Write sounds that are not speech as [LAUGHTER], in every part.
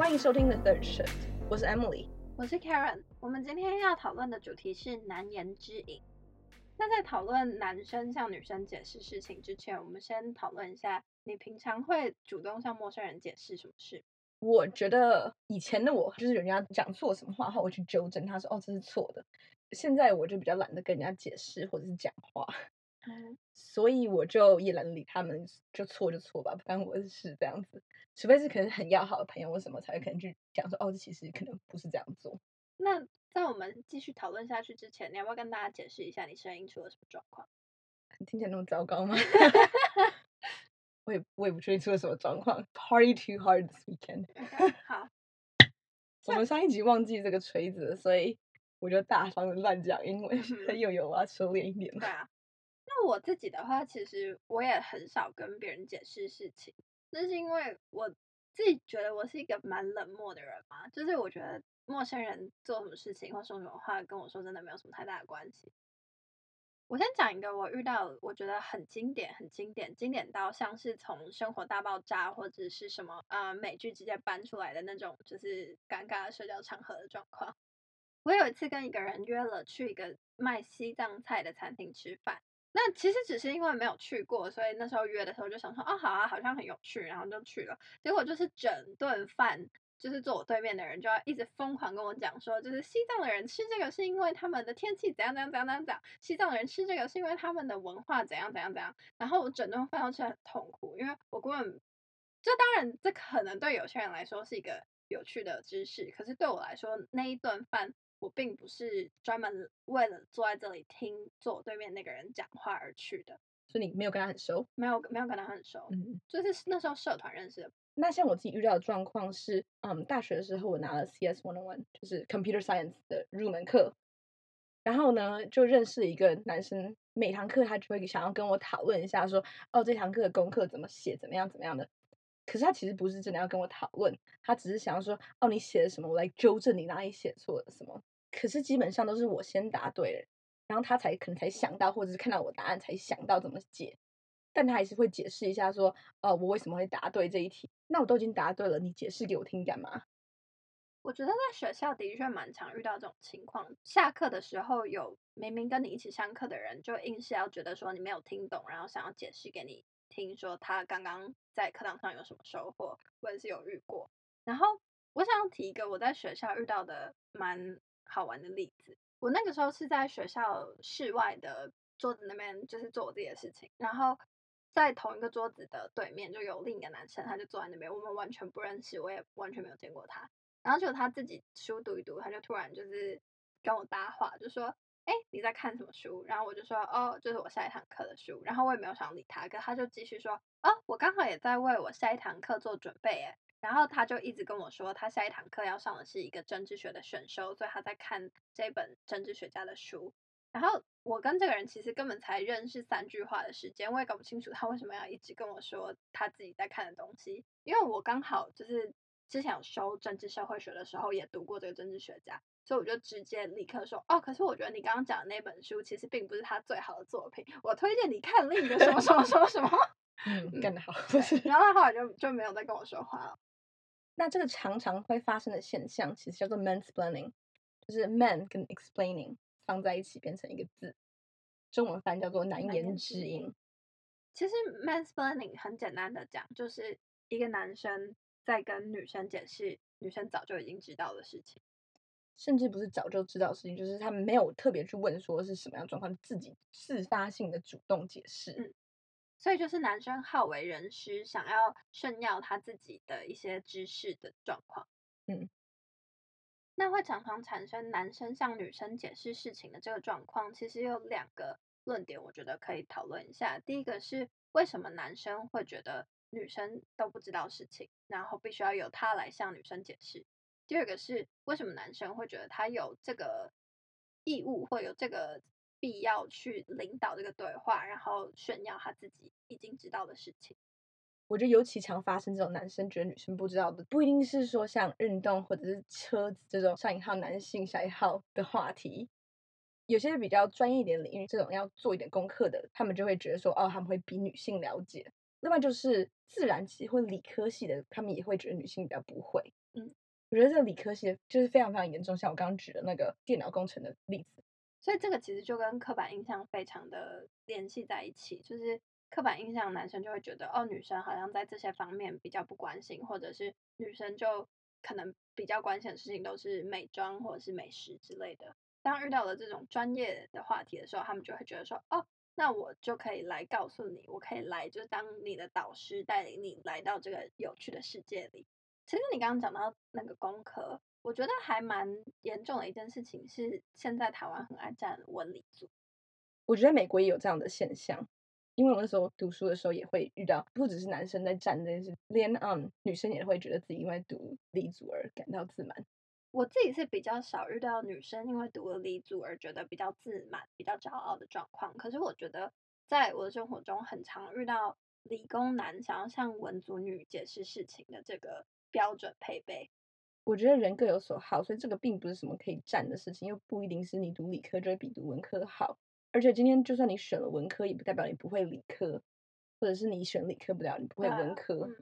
欢迎收听 The Third Shift，我是 Emily，我是 Karen。我们今天要讨论的主题是难言之隐。那在讨论男生向女生解释事情之前，我们先讨论一下，你平常会主动向陌生人解释什么事？我觉得以前的我就是人家讲错什么话后，我去纠正他说，哦，这是错的。现在我就比较懒得跟人家解释或者是讲话。嗯，所以我就也懒得理他们，就错就错吧，不关我的事这样子。除非是可能很要好的朋友，为什么才会可能去讲说，哦，这其实可能不是这样做。那在我们继续讨论下去之前，你要不要跟大家解释一下你声音出了什么状况？你 [LAUGHS] 听起来那么糟糕吗？[LAUGHS] 我也我也不确定出了什么状况。Party too hard this weekend。[LAUGHS] 好，我们上一集忘记这个锤子，所以我就大方的乱讲英文。又有啊，收敛一点。对啊。那我自己的话，其实我也很少跟别人解释事情，那是因为我自己觉得我是一个蛮冷漠的人嘛，就是我觉得陌生人做什么事情或说什么话跟我说，真的没有什么太大的关系。我先讲一个我遇到我觉得很经典、很经典、经典到像是从《生活大爆炸》或者是什么呃美剧直接搬出来的那种，就是尴尬的社交场合的状况。我有一次跟一个人约了去一个卖西藏菜的餐厅吃饭。那其实只是因为没有去过，所以那时候约的时候就想说，哦，好啊，好像很有趣，然后就去了。结果就是整顿饭，就是坐我对面的人就要一直疯狂跟我讲说，就是西藏的人吃这个是因为他们的天气怎样怎样怎样怎样，西藏的人吃这个是因为他们的文化怎样怎样怎样。然后我整顿饭都吃得很痛苦，因为我根本，就当然这可能对有些人来说是一个有趣的知识，可是对我来说那一顿饭。我并不是专门为了坐在这里听坐我对面那个人讲话而去的，所以你没有跟他很熟？没有，没有跟他很熟。嗯，就是那时候社团认识的。那像我自己遇到的状况是，嗯，大学的时候我拿了 CS One On One，就是 Computer Science 的入门课，然后呢就认识一个男生，每堂课他就会想要跟我讨论一下说，说哦这堂课的功课怎么写，怎么样怎么样的。可是他其实不是真的要跟我讨论，他只是想要说哦你写了什么，我来纠正你哪里写错了什么。可是基本上都是我先答对了，然后他才可能才想到，或者是看到我答案才想到怎么解。但他还是会解释一下说，哦，我为什么会答对这一题？那我都已经答对了，你解释给我听干嘛？我觉得在学校的确蛮常遇到这种情况。下课的时候，有明明跟你一起上课的人，就硬是要觉得说你没有听懂，然后想要解释给你听，说他刚刚在课堂上有什么收获，我也是有遇过。然后我想提一个我在学校遇到的蛮。好玩的例子，我那个时候是在学校室外的桌子那边，就是做我自己的事情。然后在同一个桌子的对面就有另一个男生，他就坐在那边，我们完全不认识，我也完全没有见过他。然后就他自己书读一读，他就突然就是跟我搭话，就说：“哎，你在看什么书？”然后我就说：“哦，就是我下一堂课的书。”然后我也没有想理他，可他就继续说：“哦，我刚好也在为我下一堂课做准备。”哎。然后他就一直跟我说，他下一堂课要上的是一个政治学的选修，所以他在看这本政治学家的书。然后我跟这个人其实根本才认识三句话的时间，我也搞不清楚他为什么要一直跟我说他自己在看的东西。因为我刚好就是之前有修政治社会学的时候也读过这个政治学家，所以我就直接立刻说，哦，可是我觉得你刚刚讲的那本书其实并不是他最好的作品，我推荐你看另一个什么什么什么什么。嗯，干得好。然后他后来就就没有再跟我说话了。那这个常常会发生的现象，其实叫做 mansplaining，就是 man 跟 explaining 放在一起变成一个字，中文翻叫做难言之隐。其实 mansplaining 很简单的讲，就是一个男生在跟女生解释女生早就已经知道的事情，甚至不是早就知道的事情，就是他们没有特别去问说是什么样状况，自己自发性的主动解释。嗯所以就是男生好为人师，想要炫耀他自己的一些知识的状况。嗯，那会常常产生男生向女生解释事情的这个状况，其实有两个论点，我觉得可以讨论一下。第一个是为什么男生会觉得女生都不知道事情，然后必须要由他来向女生解释。第二个是为什么男生会觉得他有这个义务，或有这个。必要去领导这个对话，然后炫耀他自己已经知道的事情。我觉得尤其常发生这种男生觉得女生不知道的，不一定是说像运动或者是车子这种上一号男性下一号的话题。有些比较专业一点领域，这种要做一点功课的，他们就会觉得说，哦，他们会比女性了解。另外就是自然系或理科系的，他们也会觉得女性比较不会。嗯，我觉得这个理科系就是非常非常严重，像我刚刚举的那个电脑工程的例子。所以这个其实就跟刻板印象非常的联系在一起，就是刻板印象男生就会觉得哦，女生好像在这些方面比较不关心，或者是女生就可能比较关心的事情都是美妆或者是美食之类的。当遇到了这种专业的话题的时候，他们就会觉得说哦，那我就可以来告诉你，我可以来就是当你的导师，带领你来到这个有趣的世界里。其实你刚刚讲到那个工科。我觉得还蛮严重的一件事情是，现在台湾很爱站文理组。我觉得美国也有这样的现象，因为我那时候读书的时候也会遇到，不只是男生在站这件事，连嗯女生也会觉得自己因为读理组而感到自满。我自己是比较少遇到女生因为读了理组而觉得比较自满、比较骄傲的状况。可是我觉得在我的生活中，很常遇到理工男想要向文组女解释事情的这个标准配备。我觉得人各有所好，所以这个并不是什么可以占的事情，又不一定是你读理科就会比读文科好。而且今天就算你选了文科，也不代表你不会理科，或者是你选理科不了你不会文科。嗯。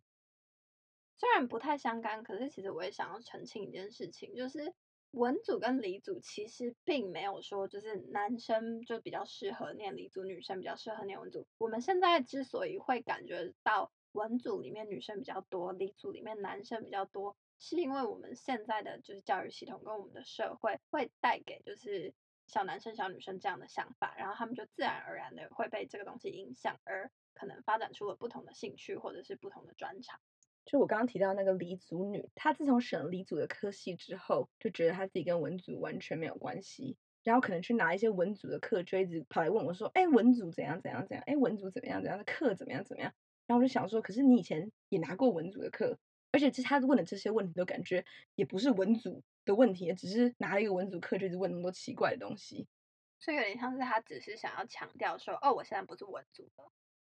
虽然不太相干，可是其实我也想要澄清一件事情，就是文组跟理组其实并没有说就是男生就比较适合念理组，女生比较适合念文组。我们现在之所以会感觉到文组里面女生比较多，理组里面男生比较多。是因为我们现在的就是教育系统跟我们的社会会带给就是小男生小女生这样的想法，然后他们就自然而然的会被这个东西影响，而可能发展出了不同的兴趣或者是不同的专长。就我刚刚提到那个黎族女，她自从选了理组的科系之后，就觉得她自己跟文组完全没有关系，然后可能去拿一些文组的课，锥子跑来问我说：“哎，文组怎样怎样怎样？哎，文组怎么样怎样的课怎么样怎么样？”然后我就想说：“可是你以前也拿过文组的课。”而且其实他问的这些问题都感觉也不是文组的问题，只是拿了一个文组课就一直问那么多奇怪的东西，所以有点像是他只是想要强调说，哦，我现在不是文组的，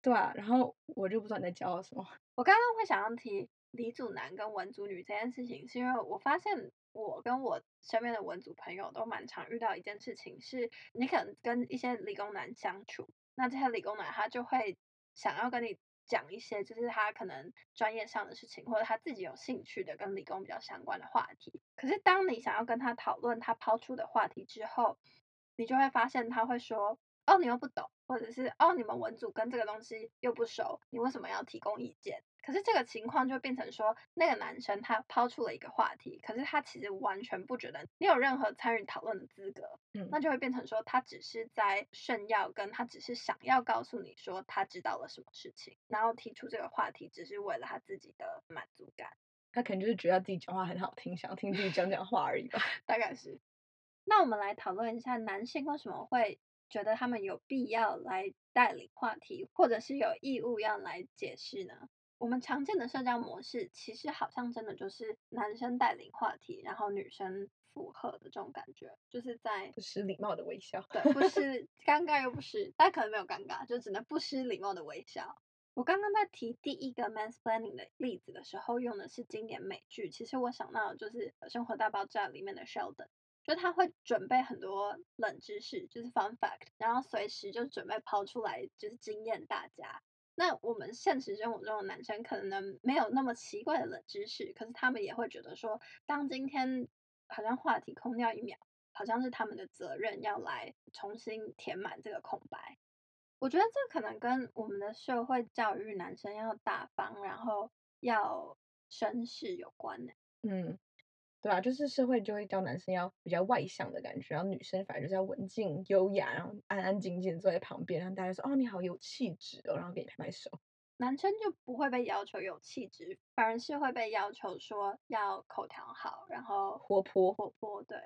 对啊，然后我就不知道你在骄傲什么。[LAUGHS] 我刚刚会想要提李祖男跟文组女这件事情，是因为我发现我跟我身边的文组朋友都蛮常遇到一件事情，是你可能跟一些理工男相处，那这些理工男他就会想要跟你。讲一些就是他可能专业上的事情，或者他自己有兴趣的跟理工比较相关的话题。可是当你想要跟他讨论他抛出的话题之后，你就会发现他会说：“哦，你又不懂。”或者是哦，你们文组跟这个东西又不熟，你为什么要提供意见？可是这个情况就变成说，那个男生他抛出了一个话题，可是他其实完全不觉得你有任何参与讨论的资格，嗯，那就会变成说他只是在炫耀，跟他只是想要告诉你说他知道了什么事情，然后提出这个话题只是为了他自己的满足感，他可能就是觉得自己讲话很好听，想要听自己讲讲话而已吧，[LAUGHS] 大概是。那我们来讨论一下男性为什么会。觉得他们有必要来带领话题，或者是有义务要来解释呢？我们常见的社交模式，其实好像真的就是男生带领话题，然后女生附和的这种感觉，就是在不失礼貌的微笑，对，不 [LAUGHS] 失尴尬又不失，但可能没有尴尬，就只能不失礼貌的微笑。我刚刚在提第一个 mansplaining 的例子的时候，用的是经典美剧，其实我想到的就是《生活大爆炸》里面的 Sheldon。就他会准备很多冷知识，就是 fun fact，然后随时就准备抛出来，就是惊艳大家。那我们现实生活中的男生可能没有那么奇怪的冷知识，可是他们也会觉得说，当今天好像话题空掉一秒，好像是他们的责任要来重新填满这个空白。我觉得这可能跟我们的社会教育男生要大方，然后要绅士有关呢。嗯。对吧？就是社会就会教男生要比较外向的感觉，然后女生反而就是要文静优雅，然后安安静静坐在旁边，然后大家说哦，你好有气质哦，然后给你拍拍手。男生就不会被要求有气质，反而是会被要求说要口条好，然后活泼活泼。对，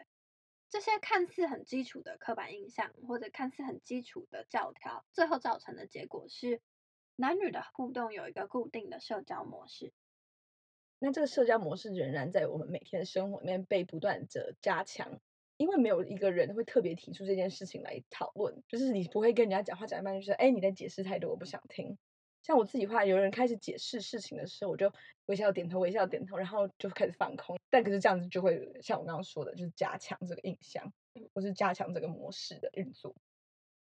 这些看似很基础的刻板印象，或者看似很基础的教条，最后造成的结果是男女的互动有一个固定的社交模式。那这个社交模式仍然在我们每天的生活里面被不断的加强，因为没有一个人会特别提出这件事情来讨论，就是你不会跟人家讲话讲一半就说，哎，你在解释太多，我不想听。像我自己话，有人开始解释事情的时候，我就微笑点头，微笑点头，然后就开始放空。但可是这样子就会像我刚刚说的，就是加强这个印象，或是加强这个模式的运作。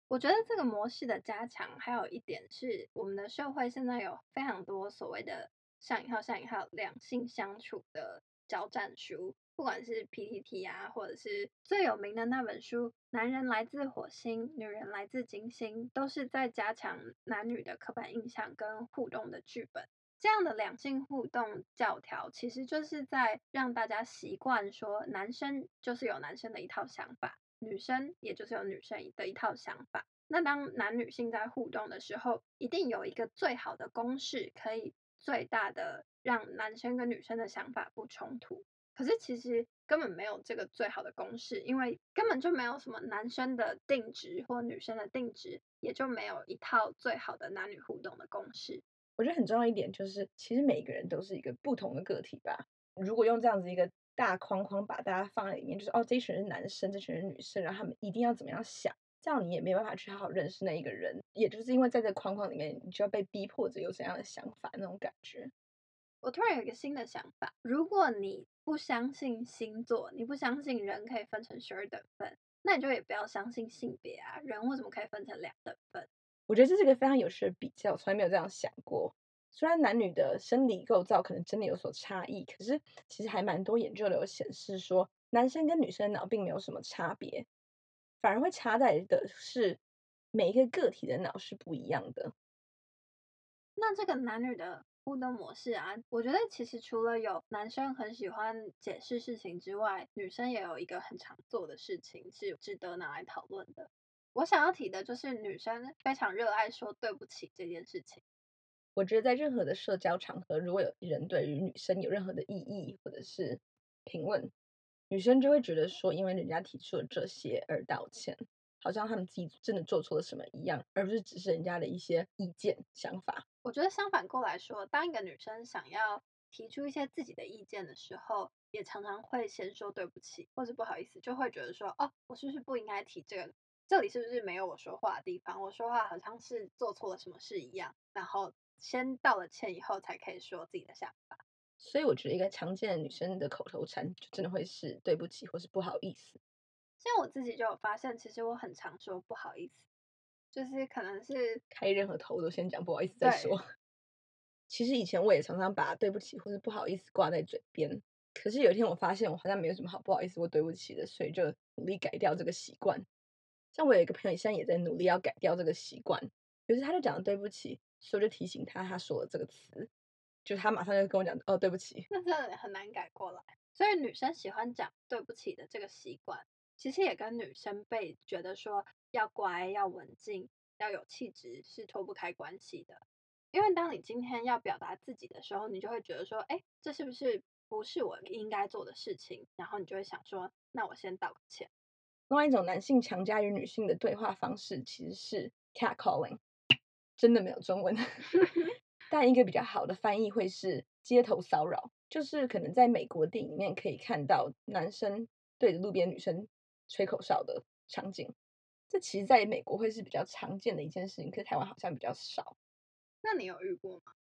我觉得这个模式的加强，还有一点是，我们的社会现在有非常多所谓的。上引号上引号两性相处的交战书，不管是 PPT 啊，或者是最有名的那本书《男人来自火星，女人来自金星》，都是在加强男女的刻板印象跟互动的剧本。这样的两性互动教条，其实就是在让大家习惯说，男生就是有男生的一套想法，女生也就是有女生的一套想法。那当男女性在互动的时候，一定有一个最好的公式，可以最大的让男生跟女生的想法不冲突。可是其实根本没有这个最好的公式，因为根本就没有什么男生的定值或女生的定值，也就没有一套最好的男女互动的公式。我觉得很重要一点就是，其实每一个人都是一个不同的个体吧。如果用这样子一个大框框把大家放在里面，就是哦，这一群是男生，这群是女生，然后他们一定要怎么样想，这样你也没办法去好好认识那一个人。也就是因为在这框框里面，你就要被逼迫着有怎样的想法那种感觉。我突然有一个新的想法，如果你不相信星座，你不相信人可以分成十二等份，那你就也不要相信性别啊，人为什么可以分成两等份？我觉得这是一个非常有趣的比较，我从来没有这样想过。虽然男女的生理构造可能真的有所差异，可是其实还蛮多研究的有显示说，男生跟女生的脑并没有什么差别，反而会差在的是每一个个体的脑是不一样的。那这个男女的互动模式啊，我觉得其实除了有男生很喜欢解释事情之外，女生也有一个很常做的事情是值得拿来讨论的。我想要提的就是女生非常热爱说对不起这件事情。我觉得在任何的社交场合，如果有人对于女生有任何的异议或者是评论，女生就会觉得说，因为人家提出了这些而道歉，好像他们自己真的做错了什么一样，而不是只是人家的一些意见想法。我觉得相反过来说，当一个女生想要提出一些自己的意见的时候，也常常会先说对不起，或是不好意思，就会觉得说，哦，我是不是不应该提这个？这里是不是没有我说话的地方？我说话好像是做错了什么事一样，然后先道了歉以后才可以说自己的想法。所以我觉得一个常见的女生的口头禅，就真的会是对不起或是不好意思。像我自己就有发现，其实我很常说不好意思，就是可能是开任何头都先讲不好意思再说。[LAUGHS] 其实以前我也常常把对不起或是不好意思挂在嘴边，可是有一天我发现我好像没有什么好不好意思或对不起的，所以就努力改掉这个习惯。像我有一个朋友，现在也在努力要改掉这个习惯。于是他就讲了对不起，所以我就提醒他，他说了这个词，就他马上就跟我讲哦，对不起。那真的很难改过来。所以女生喜欢讲对不起的这个习惯，其实也跟女生被觉得说要乖、要文静、要有气质是脱不开关系的。因为当你今天要表达自己的时候，你就会觉得说，哎，这是不是不是我应该做的事情？然后你就会想说，那我先道个歉。另外一种男性强加于女性的对话方式，其实是 catcalling，真的没有中文。[LAUGHS] 但一个比较好的翻译会是街头骚扰，就是可能在美国电影里面可以看到男生对着路边女生吹口哨的场景。这其实在美国会是比较常见的一件事情，可是台湾好像比较少。那你有遇过吗？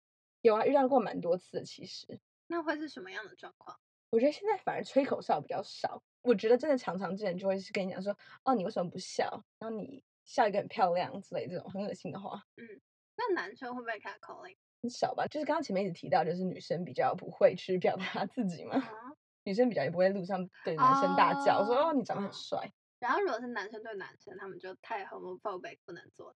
有啊，遇到过蛮多次的。其实，那会是什么样的状况？我觉得现在反而吹口哨比较少。我觉得真的常常见人就会是跟你讲说，哦，你为什么不笑？然后你笑一个很漂亮之类这种很恶心的话。嗯，那男生会不会 catcalling？很少吧，就是刚刚前面一直提到，就是女生比较不会去表达自己嘛。嗯、女生比较也不会路上对男生大叫，哦、说哦，你长得很帅。然后如果是男生对男生，他们就太 homophobic 不能做，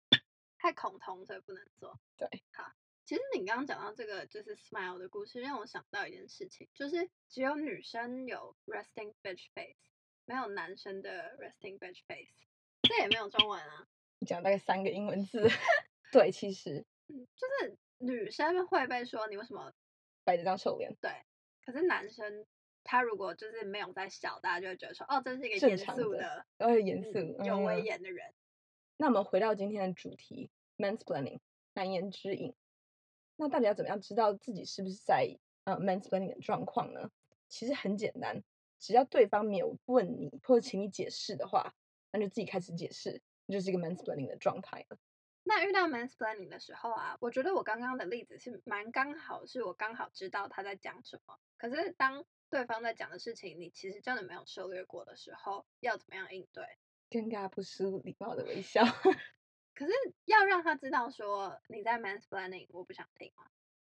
太恐同所以不能做。对，好。其实你刚刚讲到这个就是 smile 的故事，让我想到一件事情，就是只有女生有 resting bitch face，没有男生的 resting bitch face，这也没有中文啊。你讲大概三个英文字，对，其实，就是女生会被说你为什么摆着张臭脸，对，可是男生他如果就是没有在笑，大家就会觉得说，哦，这是一个严肃的，然后严肃、有威严的人、嗯。那我们回到今天的主题，mansplaining，难言之隐。那到底要怎么样知道自己是不是在呃 mansplaining 的状况呢？其实很简单，只要对方没有问你或者请你解释的话，那就自己开始解释，那就是一个 mansplaining 的状态了。那遇到 mansplaining 的时候啊，我觉得我刚刚的例子是蛮刚好，是我刚好知道他在讲什么。可是当对方在讲的事情，你其实真的没有涉略过的时候，要怎么样应对？尴尬不失礼貌的微笑。[LAUGHS] 可是要让他知道说你在 mansplaining，我不想听。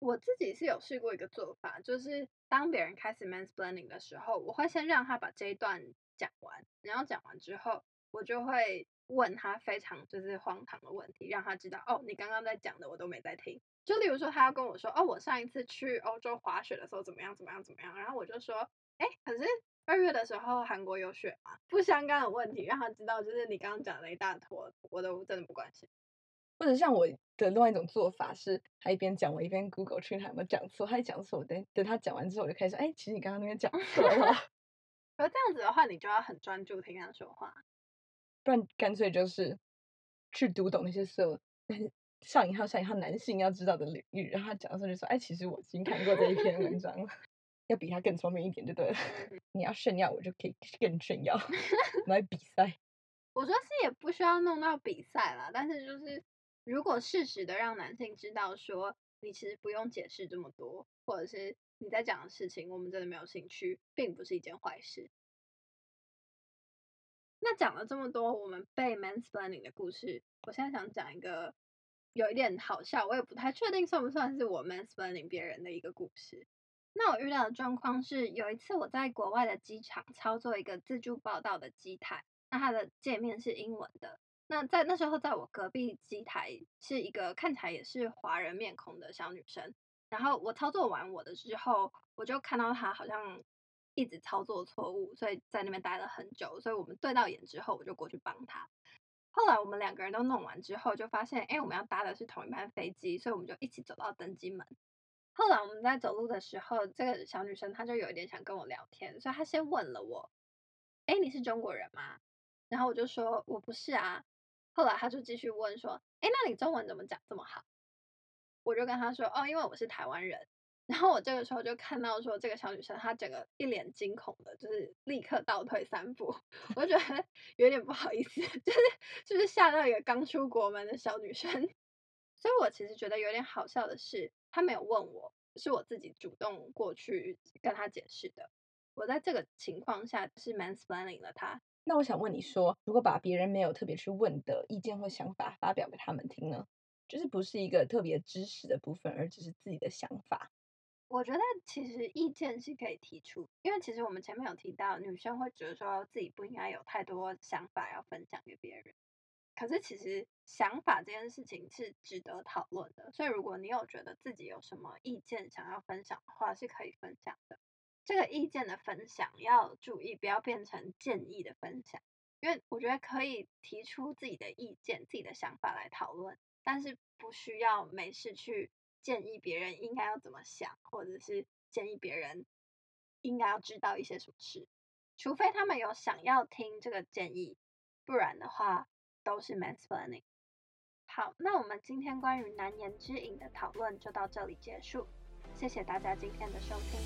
我自己是有试过一个做法，就是当别人开始 mansplaining 的时候，我会先让他把这一段讲完，然后讲完之后，我就会问他非常就是荒唐的问题，让他知道哦，你刚刚在讲的我都没在听。就例如说，他要跟我说，哦，我上一次去欧洲滑雪的时候怎么样怎么样怎么样，然后我就说，哎，可是二月的时候韩国有雪吗？不相干的问题，让他知道就是你刚刚讲了一大坨，我都真的不关心。或者像我的另外一种做法是，他一边讲我一边 Google 去他有没有讲错，他一讲错，我等等他讲完之后我就开始说，哎，其实你刚刚那边讲错了。而这样子的话，你就要很专注听他说话，不然干脆就是去读懂那些所有上引号上引号男性要知道的领域，然后他讲的时候就说，哎，其实我已经看过这一篇文章了，[LAUGHS] 要比他更聪明一点就对了。[LAUGHS] 你要炫耀，我就可以更炫耀，[LAUGHS] 来比赛。我说是也不需要弄到比赛啦，但是就是。如果适时的让男性知道说，你其实不用解释这么多，或者是你在讲的事情我们真的没有兴趣，并不是一件坏事。那讲了这么多我们被 mansplaining 的故事，我现在想讲一个有一点好笑，我也不太确定算不算是我 mansplaining 别人的一个故事。那我遇到的状况是，有一次我在国外的机场操作一个自助报到的机台，那它的界面是英文的。那在那时候，在我隔壁机台是一个看起来也是华人面孔的小女生。然后我操作完我的之后，我就看到她好像一直操作错误，所以在那边待了很久。所以我们对到眼之后，我就过去帮她。后来我们两个人都弄完之后，就发现，哎，我们要搭的是同一班飞机，所以我们就一起走到登机门。后来我们在走路的时候，这个小女生她就有一点想跟我聊天，所以她先问了我，哎，你是中国人吗？然后我就说，我不是啊。后来他就继续问说：“哎，那你中文怎么讲这么好？”我就跟他说：“哦，因为我是台湾人。”然后我这个时候就看到说，这个小女生她整个一脸惊恐的，就是立刻倒退三步。[LAUGHS] 我就觉得有点不好意思，[LAUGHS] 就是就是吓到一个刚出国门的小女生。[LAUGHS] 所以我其实觉得有点好笑的是，她没有问我，是我自己主动过去跟她解释的。我在这个情况下是 mansplaining 了她。那我想问你说，如果把别人没有特别去问的意见或想法发表给他们听呢？就是不是一个特别知识的部分，而只是自己的想法。我觉得其实意见是可以提出，因为其实我们前面有提到，女生会觉得说自己不应该有太多想法要分享给别人。可是其实想法这件事情是值得讨论的，所以如果你有觉得自己有什么意见想要分享的话，是可以分享的。这个意见的分享要注意，不要变成建议的分享，因为我觉得可以提出自己的意见、自己的想法来讨论，但是不需要没事去建议别人应该要怎么想，或者是建议别人应该要知道一些什么事，除非他们有想要听这个建议，不然的话都是 mansplaining。好，那我们今天关于难言之隐的讨论就到这里结束。谢谢大家今天的收听。